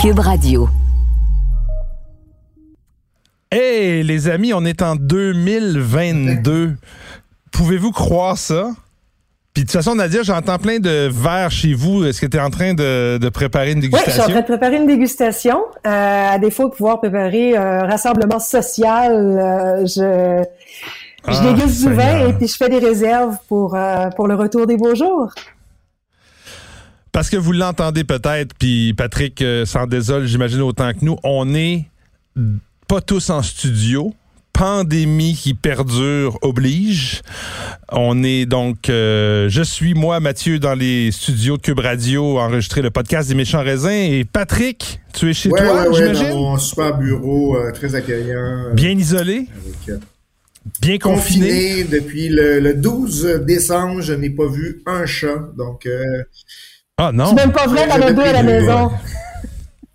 Cube Radio. Hey, les amis, on est en 2022. Pouvez-vous croire ça? Puis de toute façon, Nadia, j'entends plein de verres chez vous. Est-ce que tu es en train de, de préparer une Oui, je suis en dégustation? train de préparer une dégustation. Euh, à défaut de pouvoir préparer un rassemblement social, euh, je, je Ah, déguste du vin et puis je fais des réserves pour, euh, pour le retour des beaux jours. Parce que vous l'entendez peut-être, puis Patrick euh, s'en désole, j'imagine autant que nous, on n'est pas tous en studio. Pandémie qui perdure oblige. On est donc, euh, je suis moi, Mathieu, dans les studios de Cube Radio, enregistrer le podcast des méchants raisins. Et Patrick, tu es chez ouais, toi, ouais, ouais, j'imagine? dans mon super bureau euh, très accueillant. Bien isolé, avec, bien confiné? confiné depuis le, le 12 décembre. Je n'ai pas vu un chat. Donc, euh, Ah non. C'est même pas vrai, J'avais la deux à la prévu, maison.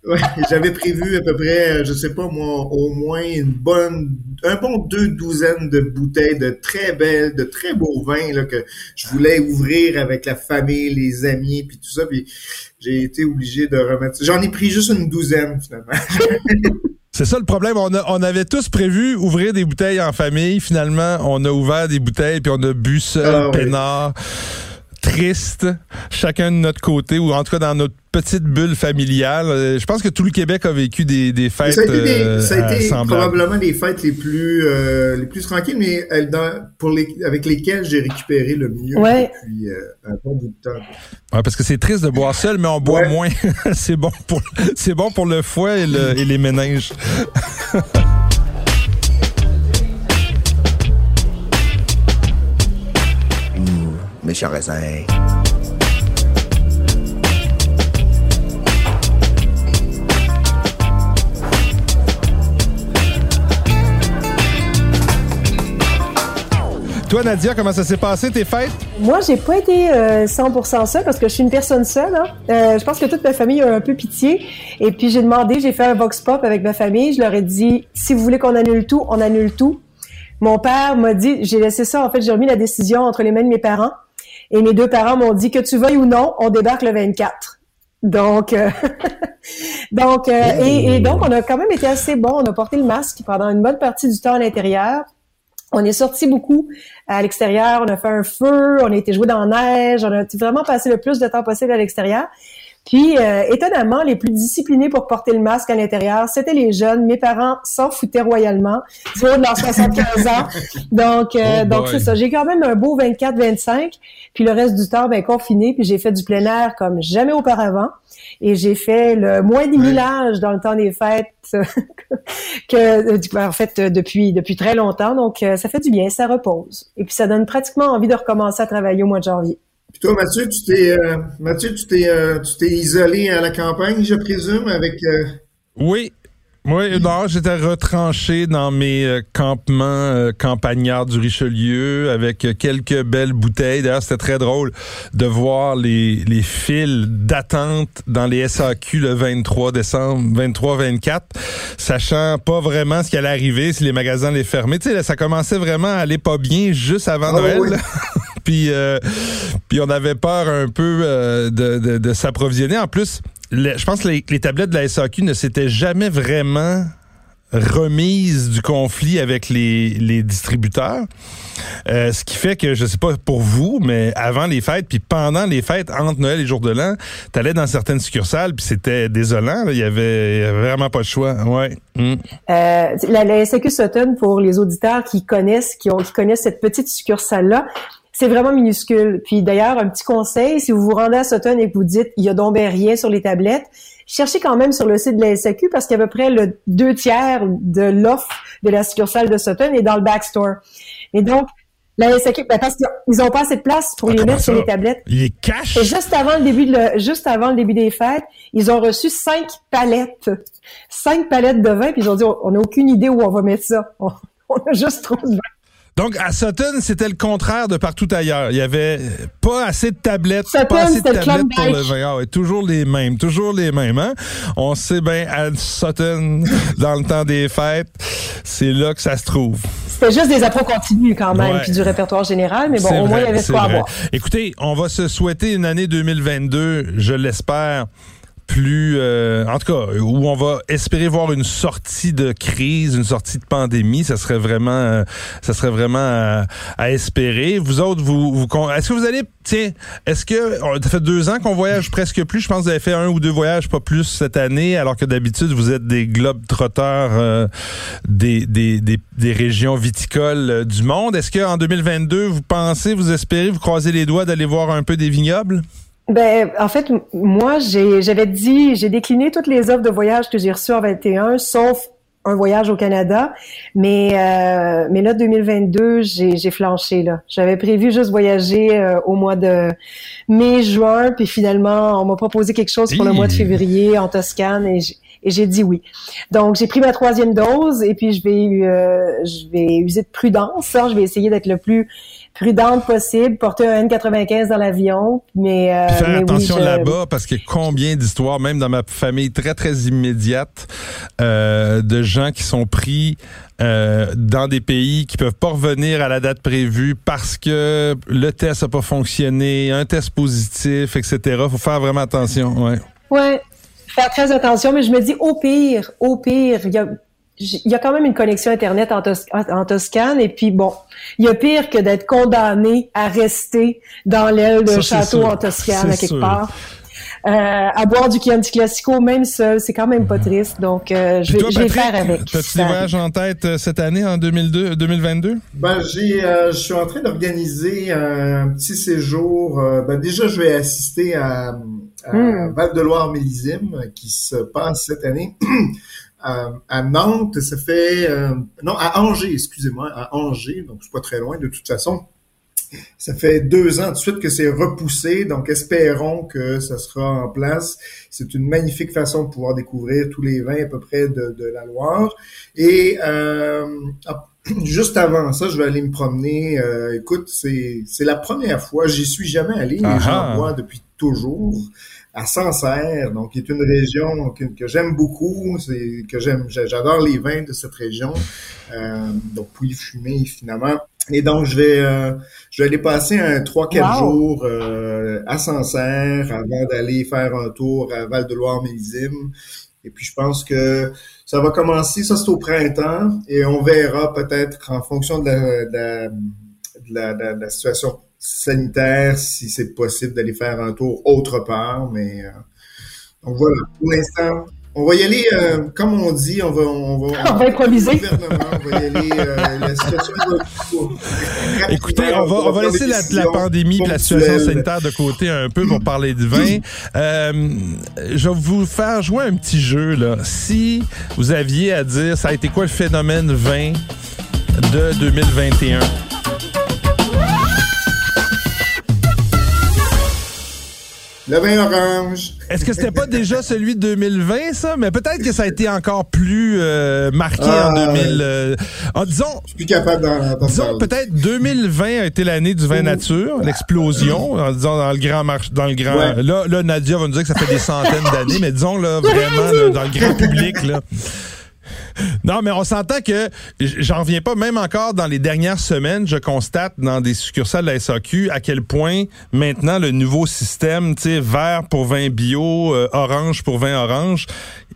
ouais, j'avais prévu à peu près, euh, je sais pas moi, au moins une bonne, un bon deux douzaines de bouteilles de très belles, de très beaux vins là, que je voulais ouvrir avec la famille, les amis, puis tout ça. Puis j'ai été obligé de remettre. J'en ai pris juste une douzaine finalement. C'est ça le problème. On, a- on avait tous prévu ouvrir des bouteilles en famille. Finalement, on a ouvert des bouteilles puis on a bu seul, Ah oui. Triste, chacun de notre côté ou en tout cas dans notre petite bulle familiale. Euh, Je pense que tout le Québec a vécu des, des fêtes ça a été, des- euh, ça a été probablement les fêtes les plus euh, les plus tranquilles, mais dans- pour les, avec lesquelles j'ai récupéré le mieux Ouais. depuis euh, un bon bout de temps. Ouais, parce que c'est triste de boire seul, mais on boit Ouais. moins. c'est bon pour c'est bon pour le foie et, le- et les méninges. méchant raisin. Toi, Nadia, comment ça s'est passé tes fêtes? Moi, j'ai pas été euh, 100% seule parce que je suis une personne seule. Hein. Euh, je pense que toute ma famille a un peu pitié. Et puis j'ai demandé, j'ai fait un vox pop avec ma famille. Je leur ai dit, si vous voulez qu'on annule tout, on annule tout. Mon père m'a dit, j'ai laissé ça. En fait, j'ai remis la décision entre les mains de mes parents. Et mes deux parents m'ont dit que tu veuilles ou non, on débarque le 24. Donc, euh, donc, euh, et, et donc, on a quand même été assez bon. On a porté le masque pendant une bonne partie du temps à l'intérieur. On est sorti beaucoup à l'extérieur, on a fait un feu, on a été jouer dans la neige, on a vraiment passé le plus de temps possible à l'extérieur. Puis, euh, étonnamment, les plus disciplinés pour porter le masque à l'intérieur, c'était les jeunes. Mes parents s'en foutaient royalement, du haut de leurs 75 ans. Donc, euh, Oh donc c'est ça. J'ai quand même un beau 24-25. Puis le reste du temps, ben confiné. Puis j'ai fait du plein air comme jamais auparavant. Et j'ai fait le moins des millages dans le temps des fêtes que, que en fait euh, depuis depuis très longtemps. Donc euh, ça fait du bien, ça repose. Et puis ça donne pratiquement envie de recommencer à travailler au mois de janvier. Puis toi, Mathieu, tu t'es euh, Mathieu, tu t'es euh, tu t'es isolé à la campagne, je présume, avec euh, Oui. Oui, non, j'étais retranché dans mes euh, campements euh, campagnards du Richelieu avec euh, quelques belles bouteilles. D'ailleurs, c'était très drôle de voir les, les files d'attente dans les SAQ le 23 décembre, 23-24, sachant pas vraiment ce qui allait arriver si les magasins allaient fermer. Tu sais, là, ça commençait vraiment à aller pas bien juste avant Ah Noël. oui. puis, euh, puis on avait peur un peu euh, de, de, s'approvisionner. En plus, je pense que les, tablettes de la SAQ ne s'étaient jamais vraiment remises du conflit avec les, les distributeurs. Euh, ce qui fait que, je sais pas pour vous, mais avant les fêtes, puis pendant les fêtes, entre Noël et Jour de l'An, t'allais dans certaines succursales, puis c'était désolant. Il y avait, vraiment pas de choix. Ouais. Mm. La, la SAQ Sutton, pour les auditeurs qui connaissent, qui, ont, qui connaissent cette petite succursale-là, c'est vraiment minuscule. Puis d'ailleurs, un petit conseil, si vous vous rendez à Sutton et que vous dites il y a donc ben rien sur les tablettes, cherchez quand même sur le site de la SAQ parce qu'à peu près le deux tiers de l'offre de la succursale de Sutton est dans le backstore. Et donc, la SAQ, ben parce qu'ils ont pas assez de place pour Ah, les mettre sur les tablettes. Il est cash? Et juste avant le début de le- juste avant le début des fêtes, ils ont reçu cinq palettes, cinq palettes de vin, puis ils ont dit on on n'a aucune idée où on va mettre ça. On, on a juste trop de vin. Donc, à Sutton, c'était le contraire de partout ailleurs. Il y avait pas assez de tablettes, Sutton, pas assez de tablettes pour le vin. Ah ouais, toujours les mêmes, toujours les mêmes. Hein? On sait bien, à Sutton, dans le temps des fêtes, c'est là que ça se trouve. C'était juste des appros continus quand même, puis du répertoire général, mais bon, au moins il y avait vrai. avoir. Écoutez, on va se souhaiter une année 2022, je l'espère, plus, euh, en tout cas, où on va espérer voir une sortie de crise, une sortie de pandémie, ça serait vraiment, euh, ça serait vraiment à, espérer. Vous autres, vous, vous est-ce que vous allez, tiens, est-ce que ça fait deux ans qu'on voyage presque plus Je pense que vous avez fait un ou deux voyages, pas plus cette année, alors que d'habitude vous êtes des globes trotteurs euh, des, des, des, des, régions viticoles du monde. Est-ce qu'en 2022, vous pensez, vous espérez, vous croisez les doigts d'aller voir un peu des vignobles? Ben, en fait, moi, j'avais dit, j'ai décliné toutes les offres de voyage que j'ai reçues en 21, sauf un voyage au Canada. Mais euh, mais là, 2022, j'ai flanché là. J'avais prévu juste voyager euh, au mois de mai, juin, puis finalement, on m'a proposé quelque chose pour le mois de février en Toscane et et j'ai dit oui. Donc j'ai pris ma troisième dose et puis je vais euh, je vais user de prudence. Hein. Je vais essayer d'être le plus prudente possible, porter un N95 dans l'avion, mais euh, faire attention là-bas parce qu'il y a combien d'histoires, même dans ma famille très très immédiate, euh, de gens qui sont pris euh, dans des pays qui peuvent pas revenir à la date prévue parce que le test a pas fonctionné, un test positif, etc. Faut faire vraiment attention, ouais. Ouais, faire très attention, mais je me dis au pire, au pire, il y a il y a quand même une connexion Internet en, en, Toscane. Et puis, bon, il y a pire que d'être condamné à rester dans l'aile d'un château en Toscane, à quelque part. Euh, à boire du Chianti Classico, même seul, c'est quand même pas triste. Donc, euh, je, vais, je vais faire avec. Des voyages en tête euh, cette année, en 2002, 2022? Ben, j'ai, je suis en train d'organiser un petit séjour. ben, déjà, je vais assister à, hmm. Val-de-Loire-Mélizime, qui se passe cette année. à, Nantes, ça fait euh, non à Angers, excusez-moi, à Angers, donc c'est pas très loin de toute façon. Ça fait deux ans de suite que c'est repoussé, donc espérons que ça sera en place. C'est une magnifique façon de pouvoir découvrir tous les vins à peu près de, la Loire. Et euh, juste avant ça, je vais aller me promener. Euh, écoute, c'est c'est la première fois, j'y suis jamais allé, mais j'en vois depuis toujours à Sancerre, donc qui est une région que, j'aime beaucoup, c'est que j'aime, j'adore les vins de cette région, euh, donc puis fumé finalement. Et donc je vais, euh, je vais aller passer un 3-4 jours euh, à Sancerre avant d'aller faire un tour à Val-de-Loire-Mélizime. Et puis je pense que ça va commencer, ça c'est au printemps, et on verra peut-être en fonction de la, de la, de la situation sanitaire si c'est possible d'aller faire un tour autre part. Mais euh, donc voilà, pour l'instant, on va y aller, euh, comme on dit, on va, on va, on va improviser. on va y aller, euh, la situation Écoutez, on va, on va laisser la, la pandémie et la situation sanitaire de côté un peu pour parler de vin. Euh, je vais vous faire jouer un petit jeu. Là. Si vous aviez à dire, ça a été quoi le phénomène vin de 2021? Le vin orange. Est-ce que c'était pas déjà celui de 2020, ça? Mais peut-être que ça a été encore plus euh, marqué en 2000. Euh, disons. Je suis plus capable d'en Disons, peut-être 2020 a été l'année du vin nature, l'explosion, en disant dans le grand marché, dans le grand. Là, là, Nadia va nous dire que ça fait des centaines d'années, mais disons, là, vraiment, dans le grand public, là. Non, mais on s'entend que j'en reviens pas, même encore dans les dernières semaines, je constate dans des succursales de la SAQ à quel point maintenant le nouveau système, tu sais, vert pour vin bio, euh, orange pour vin orange,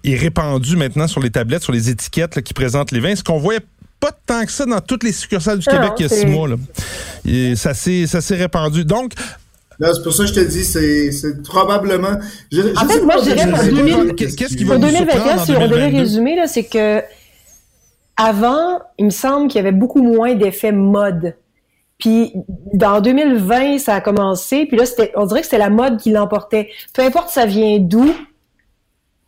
est répandu maintenant sur les tablettes, sur les étiquettes qui présentent les vins. Ce qu'on voyait pas tant que ça dans toutes les succursales du Québec il y a six mois. Là. Et ça s'est répandu. Donc, c'est pour ça que je te dis, c'est probablement. en fait, moi, je dirais pour, Qu'est-ce qui va 2021, si on devait résumer, c'est que avant, il me semble qu'il y avait beaucoup moins d'effets mode. Puis dans 2020, ça a commencé, puis là, on dirait que c'était la mode qui l'emportait. Peu importe ça vient d'où,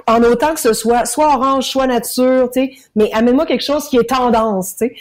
en autant que ce soit soit orange, soit nature, tu sais, mais amène-moi quelque chose qui est tendance, tu sais.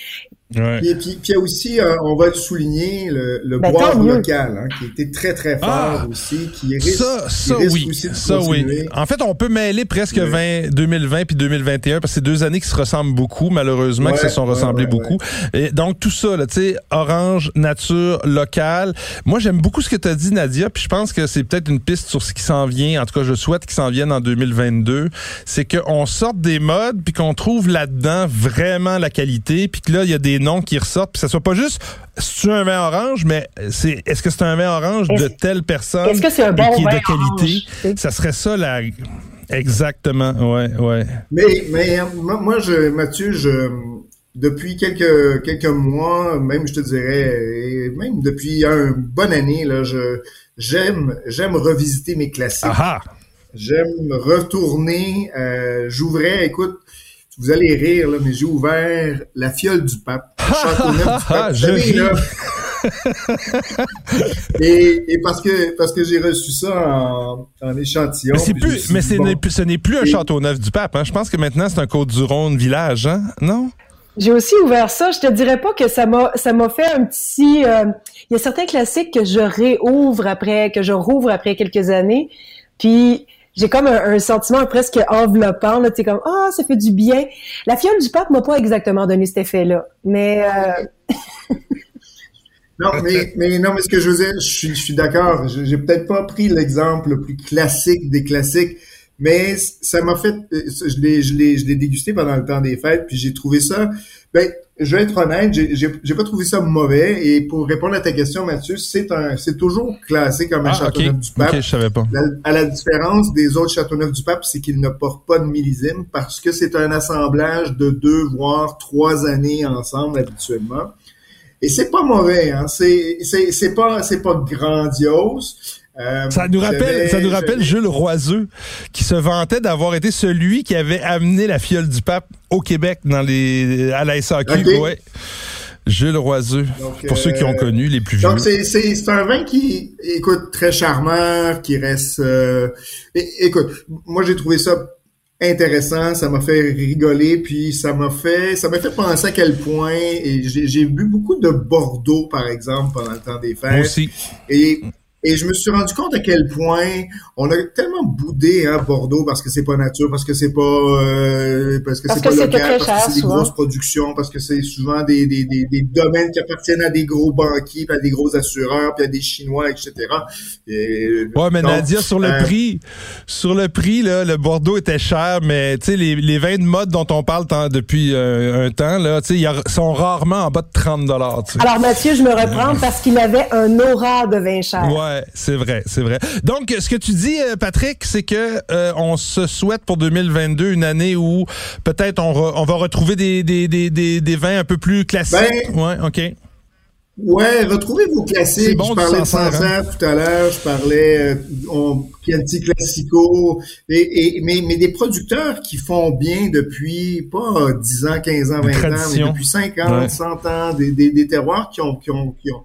Et puis, puis, il y a aussi, euh, on va le souligner, le, le ben, bois local, hein, qui était très, très fort ah! aussi, qui risque, ça, ça, oui. aussi de ça, oui. En fait, on peut mêler presque 20, 2020 puis 2021, parce que c'est deux années qui se ressemblent beaucoup, malheureusement, qui se sont ressemblées beaucoup. Et donc, tout ça, tu sais, orange, nature, local. Moi, j'aime beaucoup ce que tu as dit, Nadia, puis je pense que c'est peut-être une piste sur ce qui s'en vient, en tout cas, je souhaite qu'il s'en vienne en 2022, c'est qu'on sorte des modes, puis qu'on trouve là-dedans vraiment la qualité, puis que là, il y a des noms qui ressortent, puis ça soit pas juste c'est un vin orange, mais c'est est-ce que c'est un vin orange de telle personne est-ce que c'est un bon qui est de qualité? Ça serait ça la Exactement, ouais, ouais. Mais, mais moi, je, Mathieu, je, depuis quelques quelques mois, même je te dirais, même depuis une bonne année, là, je j'aime j'aime revisiter mes classiques. Aha. J'aime retourner. Euh, J'ouvrais, écoute, vous allez rire là, mais j'ai ouvert la fiole du pape, Châteauneuf du pape. je ris. Là, et, et, parce que parce que j'ai reçu ça en, en échantillon. Mais, c'est plus, mais dit, bon, ce n'est plus un Châteauneuf du Pape. Hein? Je pense que maintenant c'est un Côte-du-Rhône village, hein? non? J'ai aussi ouvert ça. Je te dirais pas que ça m'a ça m'a fait un petit. Euh, il y a certains classiques que je réouvre après, que je rouvre après quelques années. Puis j'ai comme un, sentiment presque enveloppant. Là, tu comme ah ça fait du bien. La fiole du pape m'a pas exactement donné cet effet-là, mais. Euh... Non, mais, non, mais ce que je veux dire, je suis, je suis d'accord. J'ai peut-être pas pris l'exemple le plus classique des classiques, mais ça m'a fait, l'ai, je l'ai, je l'ai dégusté pendant le temps des fêtes, puis j'ai trouvé ça. Ben, je vais être honnête, j'ai, pas trouvé ça mauvais. Et pour répondre à ta question, Mathieu, c'est un, c'est toujours classé comme un ah, Châteauneuf okay. du Pape. Okay, je savais pas. La, à la différence des autres Châteauneuf du Pape, c'est qu'il ne porte pas de millésime parce que c'est un assemblage de deux voire trois années ensemble habituellement. Et c'est pas mauvais, hein. C'est, c'est, c'est pas, c'est pas grandiose. Euh, ça nous rappelle, ça nous rappelle Jules Roiseux, qui se vantait d'avoir été celui qui avait amené la fiole du pape au Québec dans les, à la SAQ. Okay. Ouais. Jules Roiseux, donc, pour euh, ceux qui ont connu, les plus vieux. Donc, c'est, un vin qui, écoute, très charmant, qui reste... Euh, écoute, moi, j'ai trouvé ça intéressant, ça m'a fait rigoler, puis ça m'a fait ça m'a fait penser à quel point et j'ai bu beaucoup de Bordeaux par exemple pendant le temps des fêtes. Moi aussi. Et et je me suis rendu compte à quel point on a tellement boudé hein, Bordeaux parce que c'est pas nature, parce que c'est pas euh, parce que c'est pas local, parce que c'est des grosses productions, parce que c'est souvent des, des, des, des, domaines qui appartiennent à des gros banquiers, puis à des gros assureurs, puis à des Chinois, etc. Et, ouais, mais donc, Nadia, sur le euh, prix, sur le prix, là, le Bordeaux était cher, mais tu sais, les, les vins de mode dont on parle depuis euh, un temps, là, tu sais, ils sont rarement en bas de 30 dollars. Alors Mathieu, je me reprends parce qu'il avait un aura de vin cher. Ouais. Ouais, c'est vrai, c'est vrai. Donc, ce que tu dis, Patrick, c'est que euh, on se souhaite pour 2022 une année où peut-être on, on, va retrouver des, des, des, des, des vins un peu plus classiques. Ben, ouais, ok. Ouais, retrouvez vos classiques. Bon je parlais de Sancerre hein? tout à l'heure, je parlais euh, Chianti Classico, et, et, mais, mais des producteurs qui font bien depuis pas 10 ans, 15 ans, 20 ans, mais depuis 50, ouais. 100 ans, des, des, des terroirs qui ont, qui ont, qui ont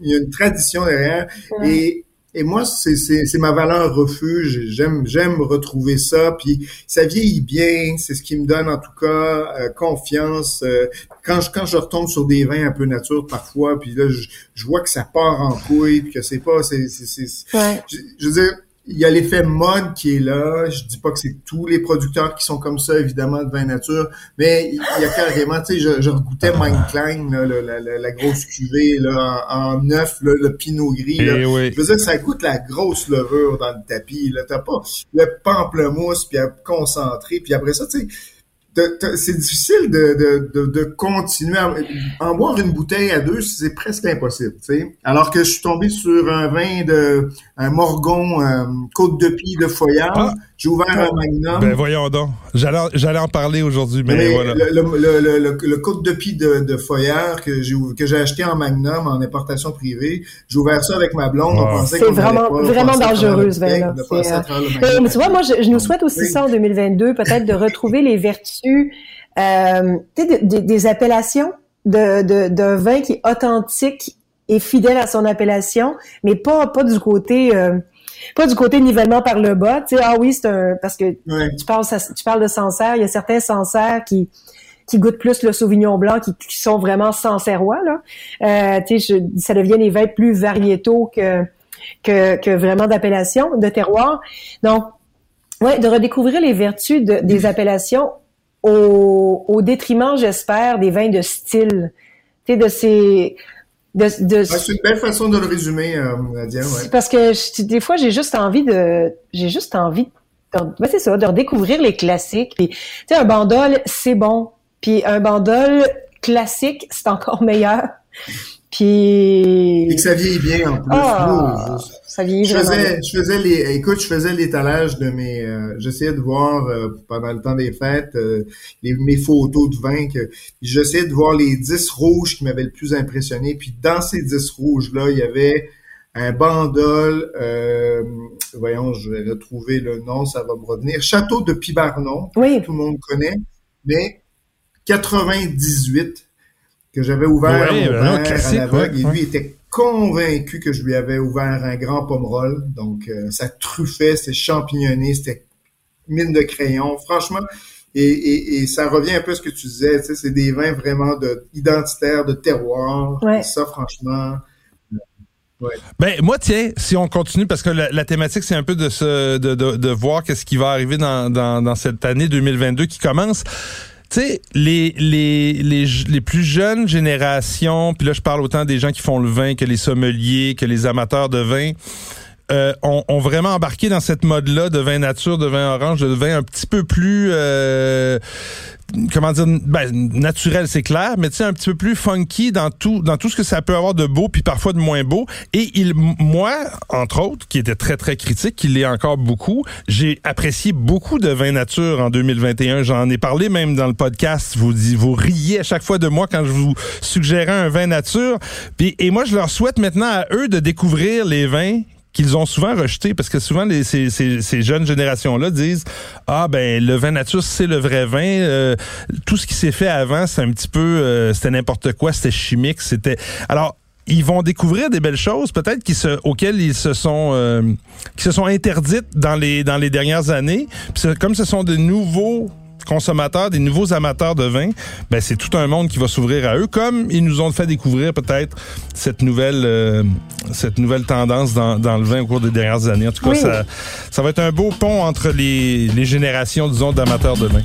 il y a une tradition derrière. Ouais. Et, et moi, c'est, c'est, c'est ma valeur refuge. J'aime, j'aime retrouver ça. Puis ça vieillit bien. C'est ce qui me donne en tout cas euh, confiance. Euh, quand je quand je retombe sur des vins un peu nature parfois, puis là je, je vois que ça part en couille, puis que c'est pas, c'est, ouais. je, je veux dire il y a l'effet mode qui est là. Je dis pas que c'est tous les producteurs qui sont comme ça, évidemment, de vin nature, mais il y a carrément, tu sais, je, je goûtais Mein Klein, là, la, la, la, grosse cuvée, là, en, neuf, le pinot gris. Là. oui. Je veux dire, ça goûte la grosse levure dans le tapis. Là, t'as pas le pamplemousse puis concentré, puis après ça, tu sais c'est difficile de, de, de, continuer à en boire une bouteille à deux, c'est presque impossible. sais. Alors que je suis tombé sur un vin de un Morgon euh, Côte de Pie de Foyard. Ah. J'ai ouvert un Magnum. Ben voyons donc. J'allais, j'allais en parler aujourd'hui, mais, mais, voilà. Le, le, le, le, le Côte de Pie de, de Foyard que j'ai que j'ai acheté en Magnum en importation privée. J'ai ouvert ça avec ma blonde. Oh. On pensait c'est vraiment pas, vraiment dangereux ce vin-là. Euh... tu vois, moi, je, je nous souhaite aussi oui. ça en 2022, peut-être de retrouver les vertus euh, de, de, des appellations de, de, d'un vin qui est authentique et fidèle à son appellation, mais pas pas du côté euh, pas du côté nivellement par le bas. Tu sais, ah oui, c'est un parce que tu parles tu parles de Sancerre, il y a certains Sancerre qui qui goûtent plus le Sauvignon blanc, qui, qui sont vraiment sancerrois là. Euh, tu sais, ça devient des vins plus variétaux que que, que vraiment d'appellation, de terroir. Donc, ouais, de redécouvrir les vertus de, des appellations au, au détriment, j'espère, des vins de style. Tu sais, de ces de, de... Ouais, c'est une belle façon de le résumer, euh, Nadia. Ouais. Parce que je, des fois, j'ai juste envie de, j'ai juste envie, de, ben c'est ça, de redécouvrir les classiques. Puis, tu sais, un bandol, c'est bon. Puis un bandol classique, c'est encore meilleur. Puis... Et que ça vieillit bien en plus. Ah, ça vieillit je faisais, je faisais les, écoute, je faisais l'étalage de mes, euh, j'essayais de voir euh, pendant le temps des fêtes euh, les, mes photos de vin que j'essayais de voir les 10 rouges qui m'avaient le plus impressionné. Puis dans ces 10 rouges là, il y avait un bandol, euh, voyons, je vais retrouver le nom, ça va me revenir. Château de Pibarnon, Oui. tout le monde connaît, mais 98 que j'avais ouvert Ouais, ben non, à l'aveugle ouais, et ouais. lui était convaincu que je lui avais ouvert un grand pomerol. Donc, euh, ça truffait, c'était champignonné, c'était mine de crayon. Franchement, et, et, et ça revient un peu à ce que tu disais, tu sais, c'est des vins vraiment de, identitaires, de terroir. Ouais. Et ça, franchement, Ben moi tiens, si on continue parce que la, la thématique c'est un peu de se de, de, de voir qu'est-ce qui va arriver dans, dans, dans cette année 2022 qui commence. Tu sais, les, les, les, les plus jeunes générations, puis là je parle autant des gens qui font le vin que les sommeliers, que les amateurs de vin, euh, ont, ont vraiment embarqué dans cette mode-là de vin nature, de vin orange, de vin un petit peu plus... euh, comment dire ben, naturel c'est clair mais tu un petit peu plus funky dans tout dans tout ce que ça peut avoir de beau puis parfois de moins beau. Et il moi entre autres qui était très très critique qui l'est encore beaucoup j'ai apprécié beaucoup de vin nature en 2021 j'en ai parlé même dans le podcast. Vous vous riez à chaque fois de moi quand je vous suggérais un vin nature. Puis et moi je leur souhaite maintenant à eux de découvrir les vins qu'ils ont souvent rejeté parce que souvent ces, jeunes générations là disent ah ben le vin nature c'est le vrai vin. Euh, tout ce qui s'est fait avant c'est un petit peu euh, c'était n'importe quoi c'était chimique c'était alors ils vont découvrir des belles choses peut-être auxquelles ils se sont euh, qui se sont interdites dans les dans les dernières années. Puis comme ce sont de nouveaux consommateurs, des nouveaux amateurs de vin, ben c'est tout un monde qui va s'ouvrir à eux, comme ils nous ont fait découvrir peut-être cette nouvelle euh, cette nouvelle tendance dans, dans le vin au cours des dernières années. En tout cas, Oui. ça, ça va être un beau pont entre les, les générations, disons, d'amateurs de vin.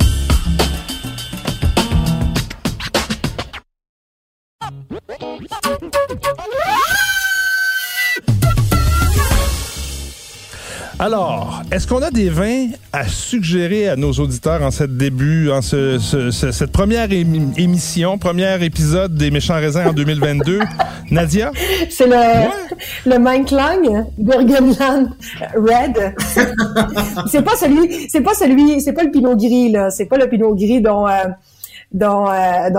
Alors, est-ce qu'on a des vins à suggérer à nos auditeurs en cette début, en ce, ce- ce- cette première émi- émission, premier épisode des Méchants Raisins en 2022? Nadia? C'est le, le Manklang Burgenland Red. c'est pas celui, c'est pas celui, c'est pas le Pinot Gris, là. C'est pas le Pinot Gris dont, euh, euh,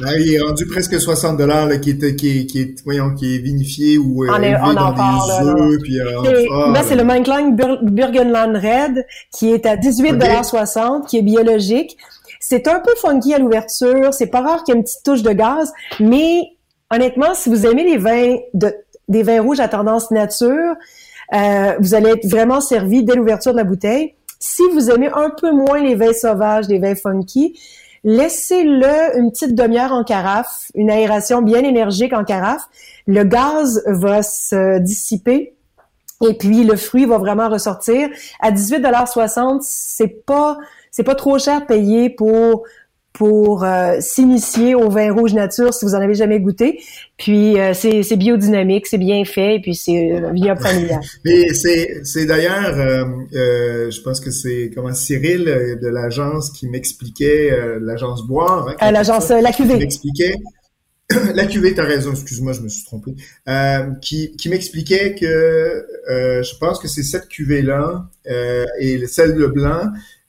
là, il est rendu presque 60 dollars qui est qui est qui est voyons qui est vinifié ou euh, On est- élevé on en dans des là. œufs puis euh, C'est- ah, là, c'est le Manklang Bur- Burgenland Red qui est à 18,60 qui est biologique. C'est un peu funky à l'ouverture. C'est pas rare qu'il y ait une petite touche de gaz, mais honnêtement, si vous aimez les vins de, des vins rouges à tendance nature, euh, vous allez être vraiment servi dès l'ouverture de la bouteille. Si vous aimez un peu moins les vins sauvages, les vins funky, laissez-le une petite demi-heure en carafe, une aération bien énergique en carafe. Le gaz va se dissiper et puis le fruit va vraiment ressortir à 18,60 c'est pas c'est pas trop cher payer pour pour euh, s'initier au vin rouge nature si vous en avez jamais goûté. Puis euh, c'est c'est biodynamique, c'est bien fait, et puis c'est euh, vignoble familial. Mais c'est c'est d'ailleurs, euh, euh, je pense que c'est comment Cyril euh, de l'agence qui m'expliquait euh, l'agence Boire. Hein, Euh, L'agence La qui Cuvée. m'expliquait la cuvée, t'as raison, excuse-moi, je me suis trompé. Euh, qui qui m'expliquait que euh, je pense que c'est cette cuvée-là euh, et celle de blanc,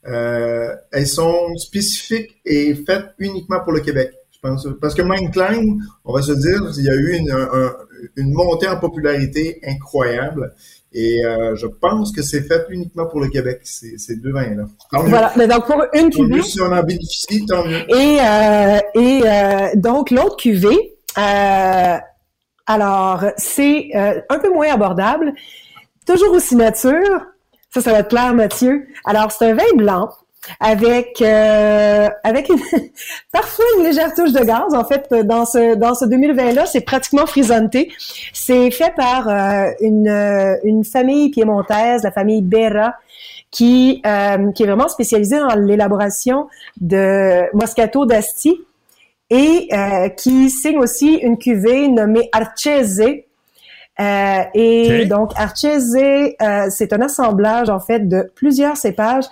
euh, elles sont spécifiques et faites uniquement pour le Québec. Je pense parce que Klein, on va se dire, il y a eu une, un- une montée en popularité incroyable. Et euh, je pense que c'est fait uniquement pour le Québec, ces, ces deux vins-là. Voilà. Mais donc pour une cuvée, si on en bénéficie, tant mieux. Et, euh, et euh, donc, l'autre cuvée, euh, alors, c'est euh, un peu moins abordable, toujours aussi nature. Ça, ça va te plaire, Mathieu. Alors, c'est un vin blanc avec euh, avec une, parfois une légère touche de gaz. En fait, dans ce dans ce 2020-là, c'est pratiquement frisonté. C'est fait par euh, une, euh, une famille piémontaise, la famille Berra, qui, euh, qui est vraiment spécialisée dans l'élaboration de Moscato d'Asti et euh, qui signe aussi une cuvée nommée Arcese. Euh, et donc Arcese, euh, c'est un assemblage en fait de plusieurs cépages.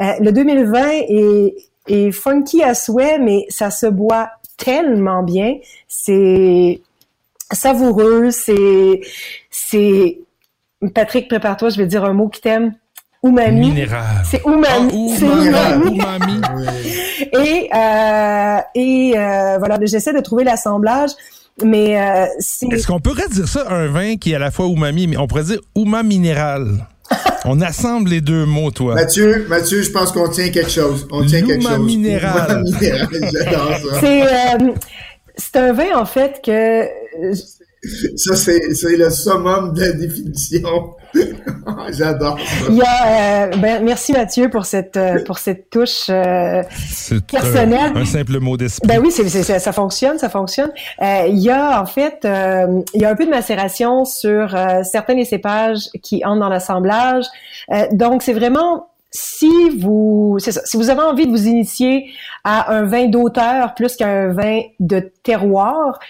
Euh, le 2020 est, est funky à souhait, mais ça se boit tellement bien. C'est savoureux, c'est c'est Patrick, prépare-toi, je vais dire un mot qui t'aime. Umami. Minéral. C'est umami. Ah, c'est umami. umami. Umami. Et euh, et euh, voilà, j'essaie de trouver l'assemblage, mais euh, c'est Est-ce qu'on pourrait dire ça, un vin qui est à la fois umami, mais on pourrait dire uma minéral? on assemble les deux mots, toi. Mathieu, Mathieu, je pense qu'on tient quelque chose. On tient quelque chose. minéral. Minéral, j'adore ça. c'est euh, c'est un vin en fait que Ça, c'est, c'est le summum de la définition. j'adore ça. il y a euh, ben, merci Mathieu pour cette euh, pour cette touche euh, C'est personnel. un, un simple mot d'esprit. Ben oui, c'est, c'est- c'est- ça fonctionne, ça fonctionne. Euh, il y a en fait, euh, il y a un peu de macération sur euh, certains des cépages qui entrent dans l'assemblage. Euh, donc c'est vraiment si vous, c'est ça, si vous avez envie de vous initier à un vin d'auteur plus qu'un vin de terroir,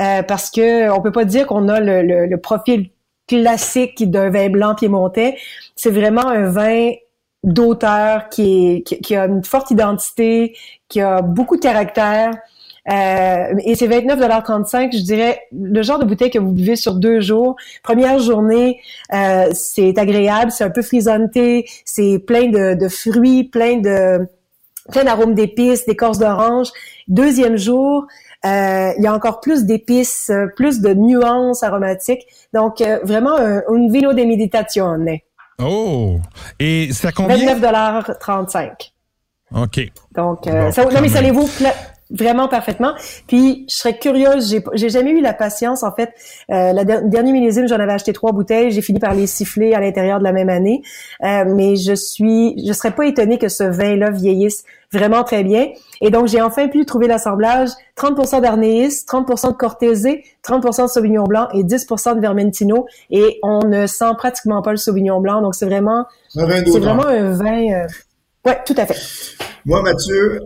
euh, parce que on peut pas dire qu'on a le, le- le profil classique d'un vin blanc piémontais. C'est vraiment un vin d'auteur qui, qui, a une forte identité, qui a beaucoup de caractère. Euh, et c'est 29,35 je dirais, le genre de bouteille que vous buvez sur deux jours. Première journée, euh, c'est agréable, c'est un peu frisonné, c'est plein de, de fruits, plein de plein d'arômes d'épices, d'écorce d'orange. Deuxième jour, euh, il y a encore plus d'épices, euh, plus de nuances aromatiques. Donc, euh, vraiment, un, un vino de meditazione. Oh! Et à combien? 29,35 OK. donc, euh, Bon, ça, non, mais ça les vaut vraiment parfaitement. Puis, je serais curieuse, j'ai, j'ai jamais eu la patience, en fait. Euh, la der- dernier millésime, j'en avais acheté trois bouteilles, j'ai fini par les siffler à l'intérieur de la même année. Euh, mais je suis, je serais pas étonnée que ce vin-là vieillisse vraiment très bien. Et donc, j'ai enfin pu trouver l'assemblage 30% d'Arnéis, 30% de Cortésé, 30% de Sauvignon Blanc et 10% de Vermentino. Et on ne sent pratiquement pas le Sauvignon Blanc. Donc, c'est vraiment, c'est vraiment un vin, euh, ouais, tout à fait. Moi, Mathieu,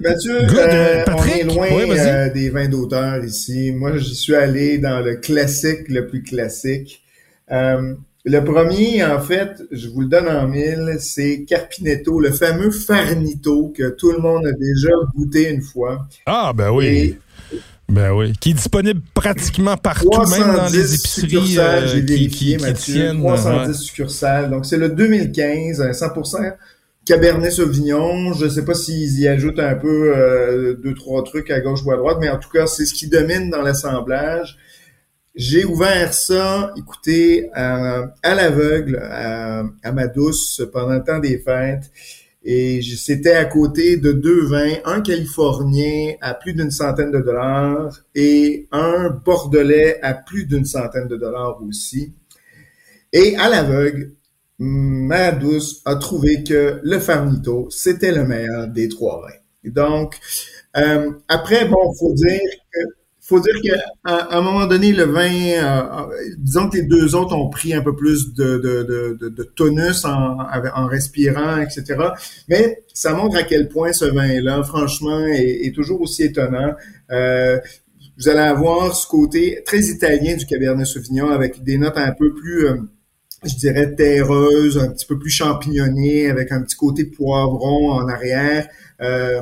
Mathieu, euh, Patrick? on est loin euh, des vins d'auteur ici. Moi, j'y suis allé dans le classique le plus classique. Euh, le premier, en fait, je vous le donne en mille, c'est Carpinetto, le fameux Farnito que tout le monde a déjà goûté une fois. Ah, ben oui. Et Ben oui. Qui est disponible pratiquement partout, même dans les 310 épiceries succursales, euh, j'ai qui, qui, vérifié, qui Mathieu. tiennent. 310 ouais. succursales. Donc, c'est le 2015, un 100% Cabernet Sauvignon. Je sais pas s'ils y ajoutent un peu euh, deux, trois trucs à gauche ou à droite, mais en tout cas, c'est ce qui domine dans l'assemblage. J'ai ouvert ça, écoutez, à, l'aveugle, à, à ma douce, pendant le temps des fêtes. Et c'était à côté de deux vins, un californien à plus d'une centaine de dollars et un bordelais à plus d'une centaine de dollars aussi. Et à l'aveugle, ma douce a trouvé que le Farnito, c'était le meilleur des trois vins. Donc, euh, après, bon, faut dire faut dire qu'à à un moment donné, le vin, euh, euh, disons que les deux autres ont pris un peu plus de, tonus en, respirant, etc. Mais ça montre à quel point ce vin-là, franchement, est, toujours aussi étonnant. Vous allez avoir ce côté très italien du Cabernet Sauvignon avec des notes un peu plus, je dirais, terreuses, un petit peu plus champignonnées, avec un petit côté poivron en arrière. Euh,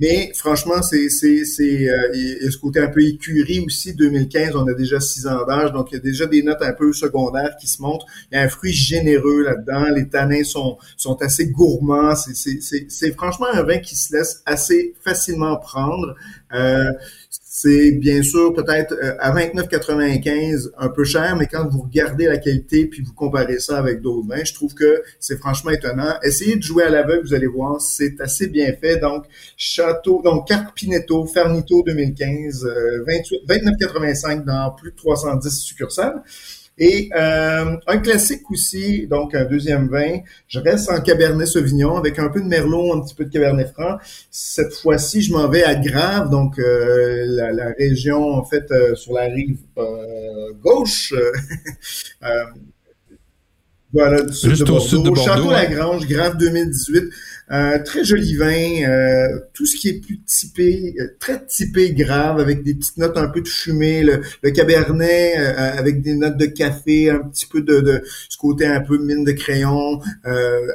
mais franchement, c'est c'est c'est euh, il y a ce côté un peu écurie aussi. 2015, on a déjà six ans d'âge, donc il y a déjà des notes un peu secondaires qui se montrent. Il y a un fruit généreux là-dedans. Les tanins sont sont assez gourmands. C'est c'est c'est c'est franchement un vin qui se laisse assez facilement prendre. Euh, c'est bien sûr peut-être euh, à 29,95 un peu cher, mais quand vous regardez la qualité puis vous comparez ça avec d'autres vins, je trouve que c'est franchement étonnant. Essayez de jouer à l'aveugle, vous allez voir, c'est assez bien fait. Donc Château, donc Carpinetto, Farnito 2015, euh, 28 29,85 dans plus de 310 succursales. Et euh, un classique aussi, donc un deuxième vin. Je reste en Cabernet Sauvignon avec un peu de Merlot, un petit peu de Cabernet Franc. Cette fois-ci, je m'en vais à Grave, donc euh, la, la, région en fait euh, sur la rive euh, gauche. euh, voilà, du sud Juste de au Bordeaux. sud de Bordeaux, Château. Lagrange, Grave 2018. Euh, très joli vin, euh, tout ce qui est plus typé, euh, très typé grave, avec des petites notes un peu de fumée, le, le cabernet avec des notes de café, un petit peu de, de ce côté un peu mine de crayon,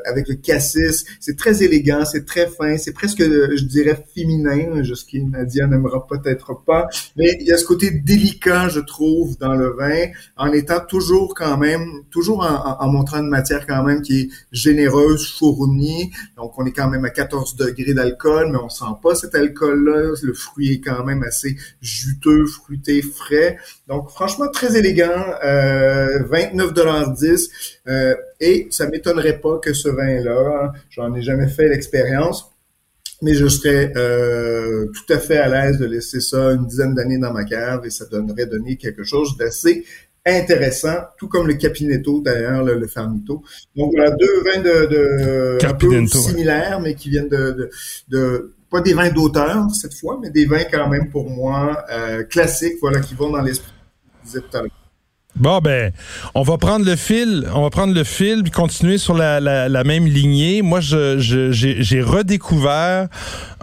avec le cassis. C'est très élégant, c'est très fin, c'est presque, je dirais, féminin, ce qui Nadia n'aimera peut-être pas, mais il y a ce côté délicat, je trouve, dans le vin, en étant toujours quand même, toujours en, en montrant une matière quand même qui est généreuse, fournie. Donc, on est quand même à 14 degrés d'alcool, mais on sent pas cet alcool-là. Le fruit est quand même assez juteux, fruité, frais. Donc, franchement, très élégant. Euh, 29,10 euh, Et ça m'étonnerait pas que ce vin-là, j'en ai jamais fait l'expérience, mais je serais euh, tout à fait à l'aise de laisser ça une dizaine d'années dans ma cave et ça donnerait donner quelque chose d'assez intéressant, tout comme le Capinetto d'ailleurs, le, le Farmito. Donc voilà, deux vins de, de un peu similaires, mais qui viennent de, de, de pas des vins d'auteur cette fois, mais des vins quand même pour moi euh, classiques, voilà, qui vont dans l'esprit. Bon ben, on va prendre le fil, on va prendre le fil puis continuer sur la, la, la même lignée. Moi, je, j'ai, redécouvert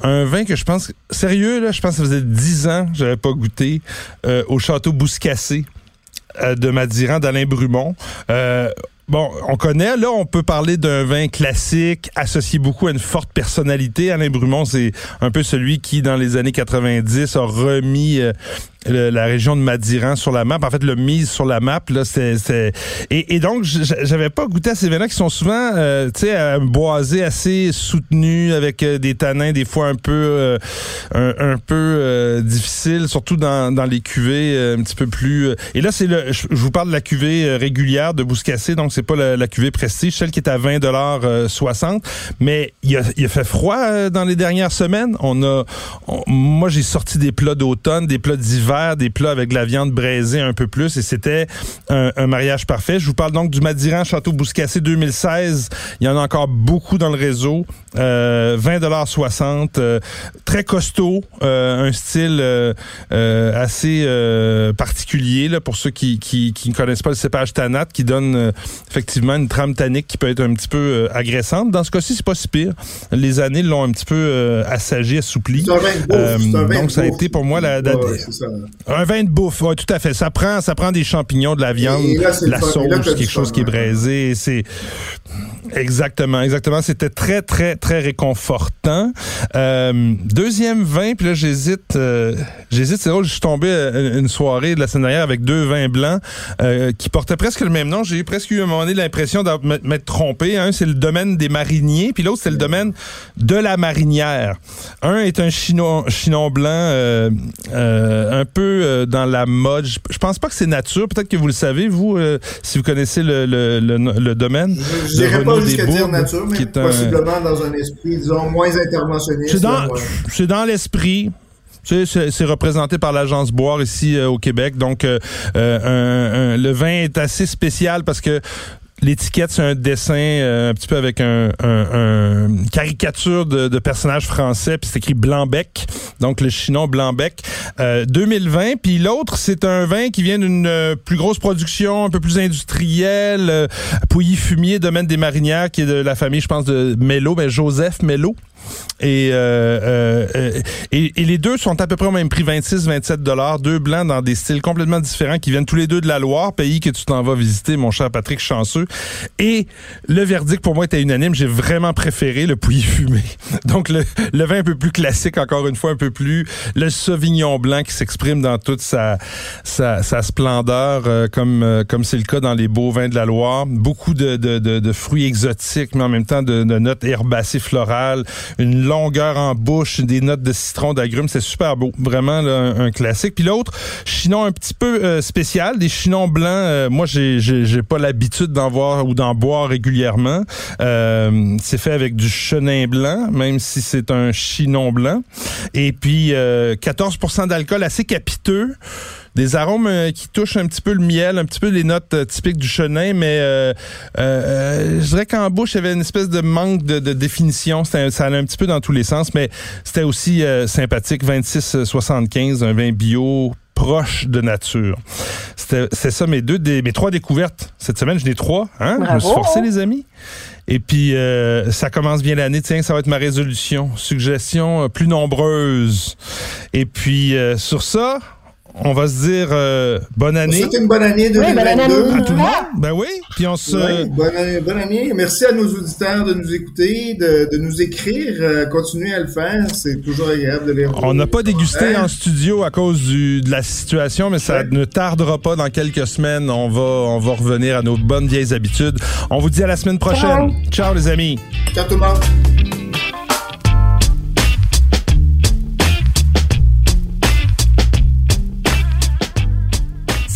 un vin que je pense sérieux là, je pense que ça faisait dix ans que j'avais pas goûté euh, au château Bouscassé. Euh, de Madiran d'Alain Brumont. Euh, Bon, on connaît, là, on peut parler d'un vin classique associé beaucoup à une forte personnalité. Alain Brumont, c'est un peu celui qui, dans les années 90, a remis euh, la région de Madiran sur la map. En fait, le mise sur la map, là, c'est... Et, et, donc, j'avais pas goûté à ces vins-là qui sont souvent, euh, tu sais, un boisé assez soutenu avec euh, des tanins des fois un peu euh, un, peu euh, difficiles, surtout dans, dans les cuvées un petit peu plus... Et là, c'est le... Je vous parle de la cuvée régulière de Bouscassé, donc c'est pas la, la, cuvée Prestige, celle qui est à 20 dollars 60. Mais il a, il a fait froid dans les dernières semaines. On a... moi, j'ai sorti des plats d'automne, des plats d'hiver des plats avec de la viande braisée un peu plus et c'était un, mariage parfait. Je vous parle donc du Madiran Château Bouscassé 2016. Il y en a encore beaucoup dans le réseau. Euh, 20,60 euh, très costaud, euh, un style euh, euh, assez particulier là, pour ceux qui, qui, qui, ne connaissent pas le cépage Tanat, qui donne effectivement une trame tannique qui peut être un petit peu agressante. Dans ce cas-ci, c'est pas si pire. Les années l'ont un petit peu assagi, assoupli. donc ça a été pour moi la, la, un vin de bouffe, oui, tout à fait. Ça prend, ça prend des champignons, de la viande, de la sauce, quelque chose qui est braisé. C'est exactement, exactement. C'était très, très, très réconfortant. Euh, deuxième vin, puis là j'hésite, euh, j'hésite. C'est drôle, je suis tombé euh, une soirée de la semaine dernière avec deux vins blancs euh, qui portaient presque le même nom. J'ai eu presque eu à un moment donné l'impression de m'être trompé. Un, c'est le domaine des mariniers, puis l'autre c'est le domaine de la marinière. Un est un chinon, chinon blanc un peu euh, dans la mode. Je, pense pas que c'est nature. Peut-être que vous le savez, vous, euh, si vous connaissez le, le, le, domaine. Je dirais pas jusqu'à dire nature, mais possiblement dans un esprit, disons, moins interventionniste. C'est dans, dans l'esprit. C'est représenté par l'agence Boire ici euh, au Québec. Donc, le vin est assez spécial parce que L'étiquette, c'est un dessin euh, un petit peu avec un, caricature de, personnage français, puis c'est écrit Blanc-Bec, donc le chinon Blanc-Bec. 2020, euh, puis l'autre, c'est un vin qui vient d'une euh, plus grosse production, un peu plus industrielle, Pouilly-Fumier, Domaine des Marinières, qui est de la famille, je pense, de Mello, mais Joseph Mello. Et, euh, euh, et, et, les deux sont à peu près au même prix, 26-27 dollars, deux blancs dans des styles complètement différents qui viennent tous les deux de la Loire, pays que tu t'en vas visiter, mon cher Patrick Chanceux. Et le verdict pour moi était unanime, j'ai vraiment préféré le Pouilly fumé. Donc le, le, vin un peu plus classique, encore une fois, un peu plus le Sauvignon blanc qui s'exprime dans toute sa, sa, sa splendeur, euh, comme euh, comme c'est le cas dans les beaux vins de la Loire. Beaucoup de, de, de, de fruits exotiques, mais en même temps de, de notes herbacées florales, une longueur en bouche, des notes de citron, d'agrumes, c'est super beau, vraiment un, classique. Puis l'autre, chinon un petit peu euh, spécial, des chinons blancs. Euh, moi, j'ai j'ai pas l'habitude d'en voir ou d'en boire régulièrement. Euh, c'est fait avec du chenin blanc, même si c'est un chinon blanc. Et puis 14% d'alcool assez capiteux des arômes euh, qui touchent un petit peu le miel, un petit peu les notes euh, typiques du chenin, mais euh, je dirais qu'en bouche, il y avait une espèce de manque de, définition. Ça allait un petit peu dans tous les sens, mais c'était aussi sympathique. 26,75, un vin bio proche de nature. C'était c'est ça mes deux, des, mes trois découvertes cette semaine. J'en ai trois. Hein? Je me suis Bravo. forcé, les amis. Et puis, euh, ça commence bien l'année. Tiens, ça va être ma résolution. Suggestions plus nombreuses. Et puis, euh, sur ça, on va se dire euh, bonne année C'était une bonne année Oui, bonne année à 2022. nous. à tout le monde. Ben oui. Puis on se... Bonne, année, bonne année. Merci à nos auditeurs de nous écouter, de, de nous écrire. Euh, continuez à le faire. C'est toujours agréable de lire. On n'a pas dégusté Hein? en studio à cause du, de la situation, mais ça Ouais. ne tardera pas dans quelques semaines. On va, on va revenir à nos bonnes vieilles habitudes. On vous dit à la semaine prochaine. Ciao les amis. Ciao tout le monde.